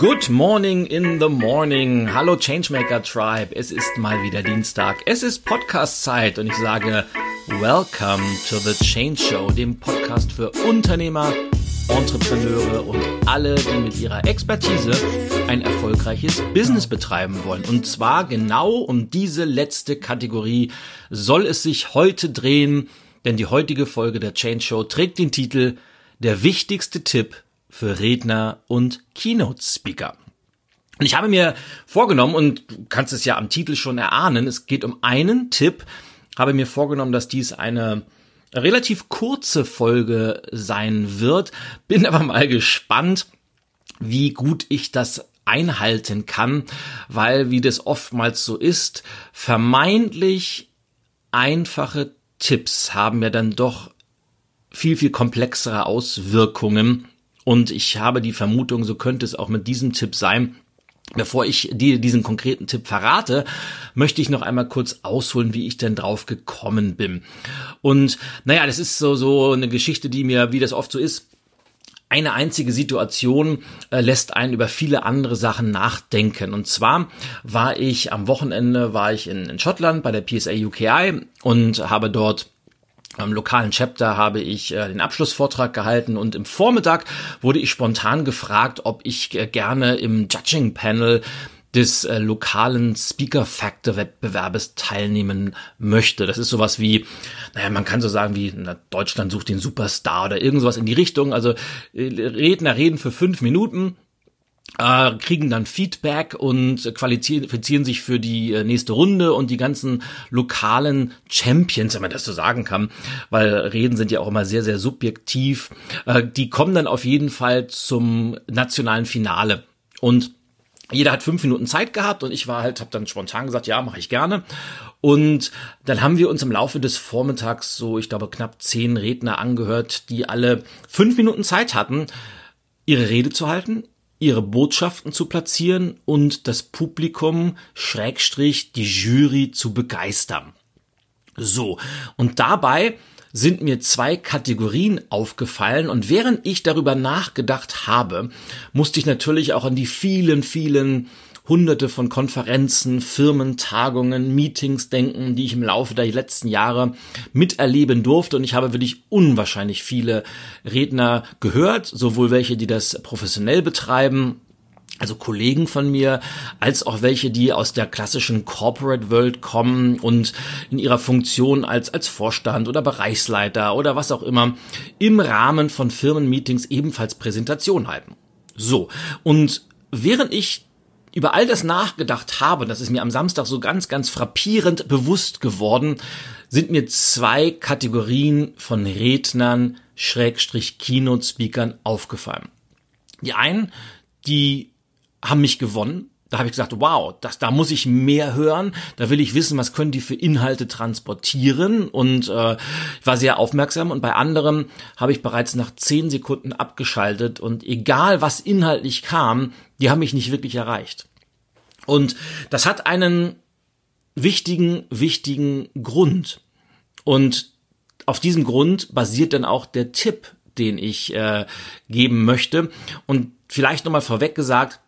Good morning in the morning. Hallo Changemaker Tribe. Es ist mal wieder Dienstag. Es ist Podcast-Zeit und ich sage Welcome to the Change Show, dem Podcast für Unternehmer, Entrepreneure und alle, die mit ihrer Expertise ein erfolgreiches Business betreiben wollen. Und zwar genau um diese letzte Kategorie soll es sich heute drehen, denn die heutige Folge der Change Show trägt den Titel Der wichtigste Tipp für Redner und Keynote-Speaker. Und ich habe mir vorgenommen, und du kannst es ja am Titel schon erahnen, es geht um einen Tipp, habe mir vorgenommen, dass dies eine relativ kurze Folge sein wird, bin aber mal gespannt, wie gut ich das einhalten kann, weil, wie das oftmals so ist, vermeintlich einfache Tipps haben ja dann doch viel, viel komplexere Auswirkungen und ich habe die Vermutung, so könnte es auch mit diesem Tipp sein. Bevor ich dir diesen konkreten Tipp verrate, möchte ich noch einmal kurz ausholen, wie ich denn drauf gekommen bin. Und naja, das ist so, so eine Geschichte, die mir, wie das oft so ist, eine einzige Situation äh, lässt einen über viele andere Sachen nachdenken. Und zwar war ich am Wochenende, war ich in, in Schottland bei der PSA UKI und habe dort am lokalen Chapter habe ich äh, den Abschlussvortrag gehalten und im Vormittag wurde ich spontan gefragt, ob ich äh, gerne im Judging Panel des äh, lokalen Speaker Factor Wettbewerbes teilnehmen möchte. Das ist sowas wie, naja, man kann so sagen wie, na, Deutschland sucht den Superstar oder irgendwas in die Richtung. Also äh, Redner reden für fünf Minuten äh, kriegen dann Feedback und qualifizieren sich für die äh, nächste Runde und die ganzen lokalen Champions, wenn man das so sagen kann, weil Reden sind ja auch immer sehr, sehr subjektiv, äh, die kommen dann auf jeden Fall zum nationalen Finale und jeder hat fünf Minuten Zeit gehabt und ich war halt, habe dann spontan gesagt, ja, mache ich gerne. Und dann haben wir uns im Laufe des Vormittags so, ich glaube, knapp zehn Redner angehört, die alle fünf Minuten Zeit hatten, ihre Rede zu halten, ihre Botschaften zu platzieren und das Publikum, Schrägstrich, die Jury zu begeistern. So, und dabei sind mir zwei Kategorien aufgefallen und während ich darüber nachgedacht habe, musste ich natürlich auch an die vielen, vielen hunderte von Konferenzen, Firmentagungen, Meetings denken, die ich im Laufe der letzten Jahre miterleben durfte. Und ich habe wirklich unwahrscheinlich viele Redner gehört, sowohl welche, die das professionell betreiben, also Kollegen von mir, als auch welche, die aus der klassischen Corporate World kommen und in ihrer Funktion als, als Vorstand oder Bereichsleiter oder was auch immer im Rahmen von Firmenmeetings ebenfalls Präsentation halten. So. Und während ich über all das nachgedacht habe, das ist mir am Samstag so ganz, ganz frappierend bewusst geworden, sind mir zwei Kategorien von Rednern, Schrägstrich Keynote-Speakern aufgefallen. Die einen, die haben mich gewonnen. Da habe ich gesagt, wow, das, da muss ich mehr hören. Da will ich wissen, was können die für Inhalte transportieren. Und äh, ich war sehr aufmerksam. Und bei anderen habe ich bereits nach zehn Sekunden abgeschaltet. Und egal, was inhaltlich kam, die haben mich nicht wirklich erreicht. Und das hat einen wichtigen, wichtigen Grund. Und auf diesem Grund basiert dann auch der Tipp, den ich äh, geben möchte. Und vielleicht nochmal vorweg gesagt,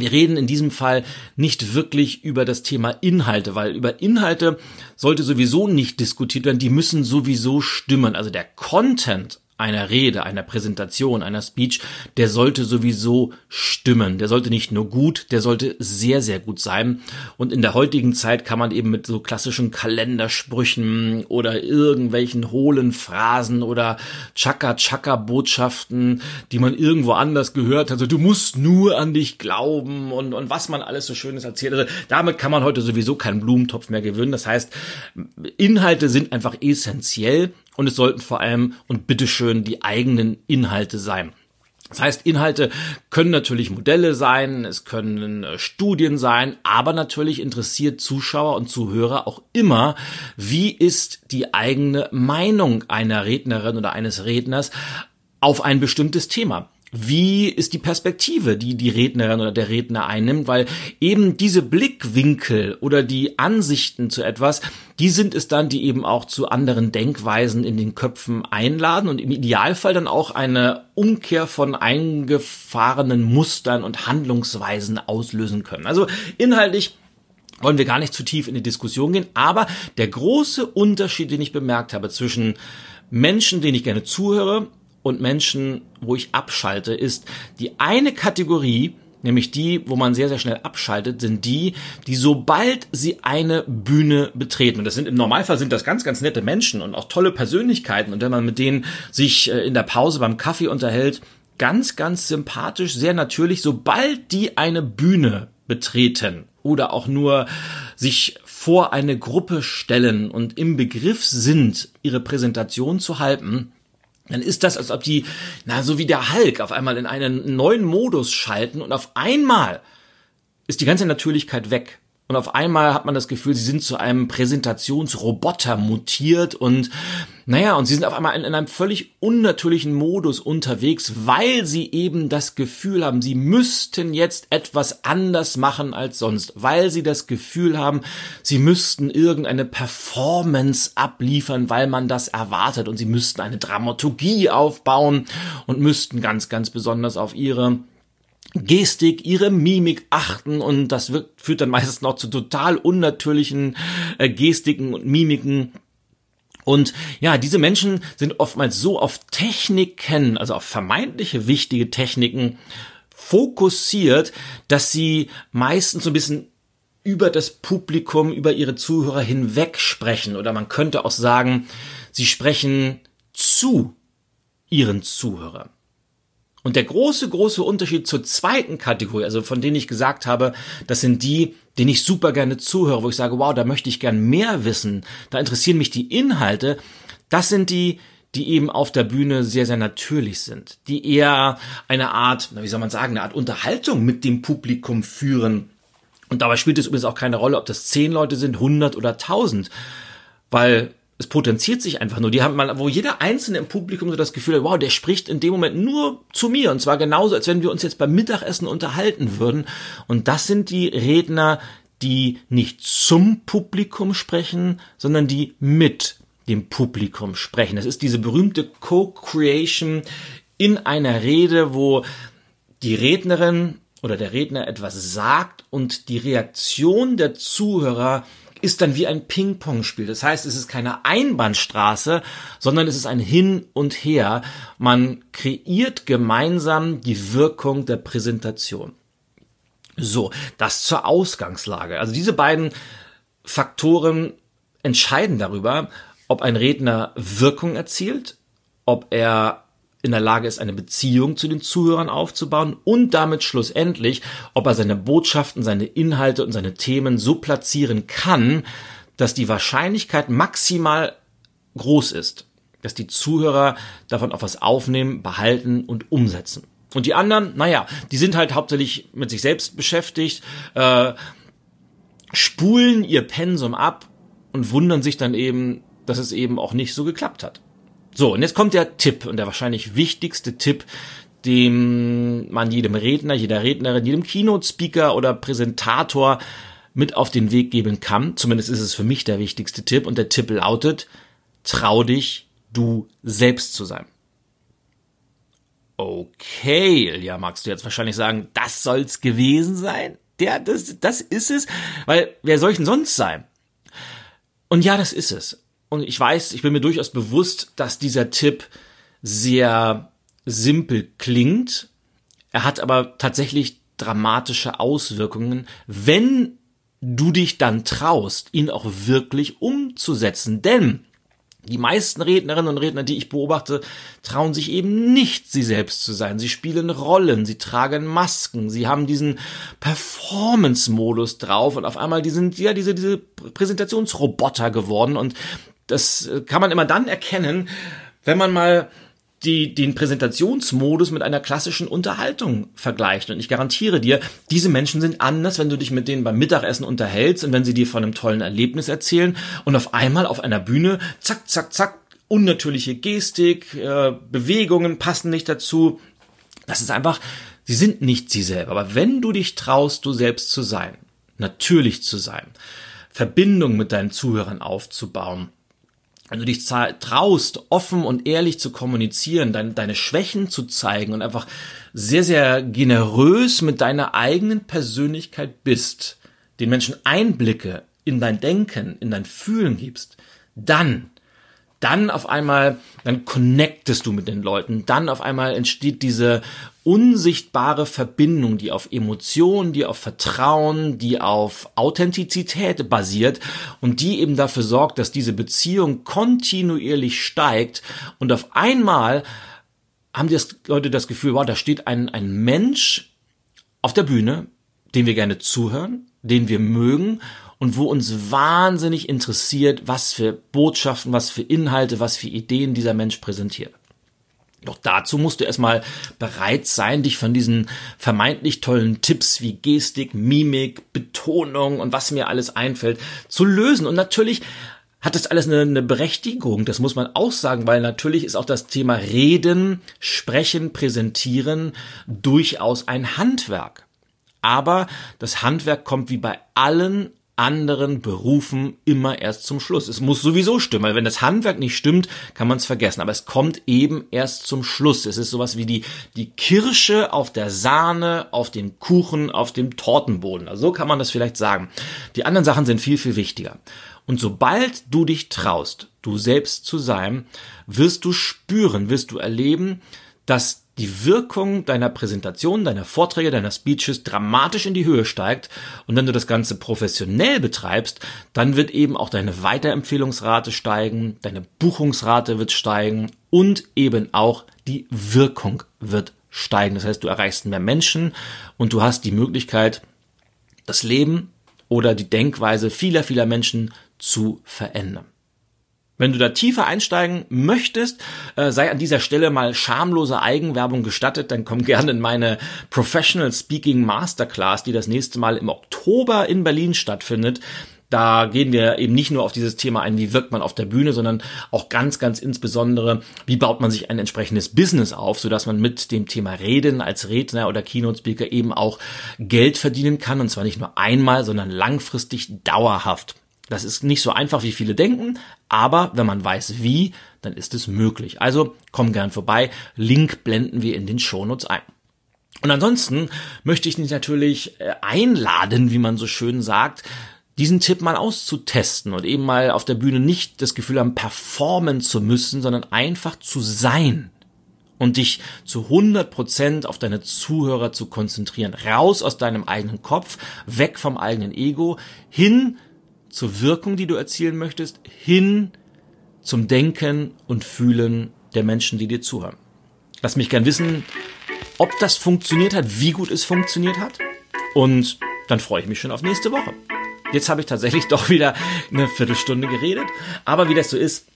wir reden in diesem Fall nicht wirklich über das Thema Inhalte, weil über Inhalte sollte sowieso nicht diskutiert werden, die müssen sowieso stimmen. Also der Content einer Rede, einer Präsentation, einer Speech, der sollte sowieso stimmen. Der sollte nicht nur gut, der sollte sehr, sehr gut sein. Und in der heutigen Zeit kann man eben mit so klassischen Kalendersprüchen oder irgendwelchen hohlen Phrasen oder Chaka-Chaka-Botschaften, die man irgendwo anders gehört hat, also du musst nur an dich glauben und, und was man alles so Schönes erzählt. Also damit kann man heute sowieso keinen Blumentopf mehr gewinnen. Das heißt, Inhalte sind einfach essentiell und es sollten vor allem und bitteschön die eigenen Inhalte sein. Das heißt, Inhalte können natürlich Modelle sein, es können äh, Studien sein, aber natürlich interessiert Zuschauer und Zuhörer auch immer, wie ist die eigene Meinung einer Rednerin oder eines Redners auf ein bestimmtes Thema. Wie ist die Perspektive, die die Rednerin oder der Redner einnimmt, weil eben diese Blickwinkel oder die Ansichten zu etwas, die sind es dann, die eben auch zu anderen Denkweisen in den Köpfen einladen und im Idealfall dann auch eine Umkehr von eingefahrenen Mustern und Handlungsweisen auslösen können. Also inhaltlich wollen wir gar nicht zu tief in die Diskussion gehen, aber der große Unterschied, den ich bemerkt habe zwischen Menschen, denen ich gerne zuhöre und Menschen, wo ich abschalte, ist die eine Kategorie, nämlich die, wo man sehr, sehr schnell abschaltet, sind die, die sobald sie eine Bühne betreten, und das sind im Normalfall sind das ganz, ganz nette Menschen und auch tolle Persönlichkeiten, und wenn man mit denen sich äh, in der Pause beim Kaffee unterhält, ganz, ganz sympathisch, sehr natürlich, sobald die eine Bühne betreten oder auch nur sich vor eine Gruppe stellen und im Begriff sind, ihre Präsentation zu halten, dann ist das, als ob die, na, so wie der Hulk auf einmal in einen neuen Modus schalten und auf einmal ist die ganze Natürlichkeit weg. Und auf einmal hat man das Gefühl, sie sind zu einem Präsentationsroboter mutiert und naja, und sie sind auf einmal in, in, einem völlig unnatürlichen Modus unterwegs, weil sie eben das Gefühl haben, sie müssten jetzt etwas anders machen als sonst, weil sie das Gefühl haben, sie müssten irgendeine Performance abliefern, weil man das erwartet. Und sie müssten eine Dramaturgie aufbauen und müssten ganz, ganz besonders auf ihre Gestik, ihre Mimik achten. Und das wird, führt dann meistens noch zu total unnatürlichen äh, Gestiken und Mimiken. Und ja, diese Menschen sind oftmals so auf Techniken, also auf vermeintliche wichtige Techniken fokussiert, dass sie meistens so ein bisschen über das Publikum, über ihre Zuhörer hinweg sprechen. Oder man könnte auch sagen, sie sprechen zu ihren Zuhörern. Und der große, große Unterschied zur zweiten Kategorie, also von denen ich gesagt habe, das sind die, denen ich super gerne zuhöre, wo ich sage, wow, da möchte ich gern mehr wissen, da interessieren mich die Inhalte, das sind die, die eben auf der Bühne sehr, sehr natürlich sind, die eher eine Art, wie soll man sagen, eine Art Unterhaltung mit dem Publikum führen. Und dabei spielt es übrigens auch keine Rolle, ob das zehn Leute sind, hundert oder tausend, weil es potenziert sich einfach nur. Die haben mal, wo jeder Einzelne im Publikum so das Gefühl hat, wow, der spricht in dem Moment nur zu mir. Und zwar genauso, als wenn wir uns jetzt beim Mittagessen unterhalten würden. Und das sind die Redner, die nicht zum Publikum sprechen, sondern die mit dem Publikum sprechen. Das ist diese berühmte Co-Creation in einer Rede, wo die Rednerin oder der Redner etwas sagt und die Reaktion der Zuhörer ist dann wie ein Ping-Pong-Spiel. Das heißt, es ist keine Einbahnstraße, sondern es ist ein Hin und Her. Man kreiert gemeinsam die Wirkung der Präsentation. So, das zur Ausgangslage. Also diese beiden Faktoren entscheiden darüber, ob ein Redner Wirkung erzielt, ob er in der Lage ist, eine Beziehung zu den Zuhörern aufzubauen und damit schlussendlich, ob er seine Botschaften, seine Inhalte und seine Themen so platzieren kann, dass die Wahrscheinlichkeit maximal groß ist, dass die Zuhörer davon auch was aufnehmen, behalten und umsetzen. Und die anderen, naja, die sind halt hauptsächlich mit sich selbst beschäftigt, äh, spulen ihr Pensum ab und wundern sich dann eben, dass es eben auch nicht so geklappt hat. So, und jetzt kommt der Tipp und der wahrscheinlich wichtigste Tipp, dem man jedem Redner, jeder Rednerin, jedem Keynote-Speaker oder Präsentator mit auf den Weg geben kann. Zumindest ist es für mich der wichtigste Tipp. Und der Tipp lautet, trau dich, du selbst zu sein. Okay, ja, magst du jetzt wahrscheinlich sagen, das soll's gewesen sein? Der, das, das ist es? Weil, wer soll ich denn sonst sein? Und ja, das ist es. Und ich weiß, ich bin mir durchaus bewusst, dass dieser Tipp sehr simpel klingt. Er hat aber tatsächlich dramatische Auswirkungen, wenn du dich dann traust, ihn auch wirklich umzusetzen. Denn die meisten Rednerinnen und Redner, die ich beobachte, trauen sich eben nicht, sie selbst zu sein. Sie spielen Rollen, sie tragen Masken, sie haben diesen Performance-Modus drauf und auf einmal die sind ja diese, diese Präsentationsroboter geworden und das äh, kann man immer dann erkennen, wenn man mal die, den Präsentationsmodus mit einer klassischen Unterhaltung vergleicht. Und ich garantiere dir, diese Menschen sind anders, wenn du dich mit denen beim Mittagessen unterhältst und wenn sie dir von einem tollen Erlebnis erzählen und auf einmal auf einer Bühne, zack, zack, zack, unnatürliche Gestik, äh, Bewegungen passen nicht dazu, Das ist einfach, sie sind nicht sie selber. Aber wenn du dich traust, du selbst zu sein, natürlich zu sein, Verbindung mit deinen Zuhörern aufzubauen, wenn du dich traust, offen und ehrlich zu kommunizieren, deine, deine Schwächen zu zeigen und einfach sehr, sehr generös mit deiner eigenen Persönlichkeit bist, den Menschen Einblicke in dein Denken, in dein Fühlen gibst, dann dann auf einmal, dann connectest du mit den Leuten, dann auf einmal entsteht diese unsichtbare Verbindung, die auf Emotionen, die auf Vertrauen, die auf Authentizität basiert und die eben dafür sorgt, dass diese Beziehung kontinuierlich steigt und auf einmal haben die Leute das Gefühl, wow, da steht ein, ein Mensch auf der Bühne, dem wir gerne zuhören, den wir mögen und wo uns wahnsinnig interessiert, was für Botschaften, was für Inhalte, was für Ideen dieser Mensch präsentiert. Doch dazu musst du erstmal bereit sein, dich von diesen vermeintlich tollen Tipps wie Gestik, Mimik, Betonung und was mir alles einfällt zu lösen. Und natürlich hat das alles eine, eine Berechtigung, das muss man auch sagen, weil natürlich ist auch das Thema Reden, Sprechen, Präsentieren durchaus ein Handwerk. Aber das Handwerk kommt wie bei allen anderen Berufen immer erst zum Schluss. Es muss sowieso stimmen, weil wenn das Handwerk nicht stimmt, kann man es vergessen. Aber es kommt eben erst zum Schluss. Es ist sowas wie die, die Kirsche auf der Sahne, auf dem Kuchen, auf dem Tortenboden. Also so kann man das vielleicht sagen. Die anderen Sachen sind viel, viel wichtiger. Und sobald du dich traust, du selbst zu sein, wirst du spüren, wirst du erleben, dass die Wirkung deiner Präsentation, deiner Vorträge, deiner Speeches dramatisch in die Höhe steigt. Und wenn du das Ganze professionell betreibst, dann wird eben auch deine Weiterempfehlungsrate steigen, deine Buchungsrate wird steigen und eben auch die Wirkung wird steigen. Das heißt, du erreichst mehr Menschen und du hast die Möglichkeit, das Leben oder die Denkweise vieler, vieler Menschen zu verändern. Wenn du da tiefer einsteigen möchtest, äh, sei an dieser Stelle mal schamlose Eigenwerbung gestattet, dann komm gerne in meine Professional Speaking Masterclass, die das nächste Mal im Oktober in Berlin stattfindet. Da gehen wir eben nicht nur auf dieses Thema ein, wie wirkt man auf der Bühne, sondern auch ganz, ganz insbesondere, wie baut man sich ein entsprechendes Business auf, sodass man mit dem Thema Reden als Redner oder Keynote Speaker eben auch Geld verdienen kann. Und zwar nicht nur einmal, sondern langfristig dauerhaft. Das ist nicht so einfach, wie viele denken, aber wenn man weiß wie, dann ist es möglich. Also komm gern vorbei. Link blenden wir in den Shownotes ein. Und ansonsten möchte ich dich natürlich äh, einladen, wie man so schön sagt, diesen Tipp mal auszutesten und eben mal auf der Bühne nicht das Gefühl haben, performen zu müssen, sondern einfach zu sein und dich zu 100 Prozent auf deine Zuhörer zu konzentrieren. Raus aus deinem eigenen Kopf, weg vom eigenen Ego, hin zur Wirkung, die du erzielen möchtest, hin zum Denken und Fühlen der Menschen, die dir zuhören. Lass mich gern wissen, ob das funktioniert hat, wie gut es funktioniert hat. Und dann freue ich mich schon auf nächste Woche. Jetzt habe ich tatsächlich doch wieder eine Viertelstunde geredet. Aber wie das so ist,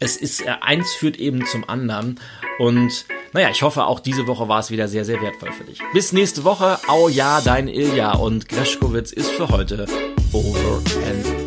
es ist, äh, eins führt eben zum anderen. Und naja, ich hoffe, auch diese Woche war es wieder sehr, sehr wertvoll für dich. Bis nächste Woche. Au ja, dein Ilja und Greschkowitz ist für heute over and.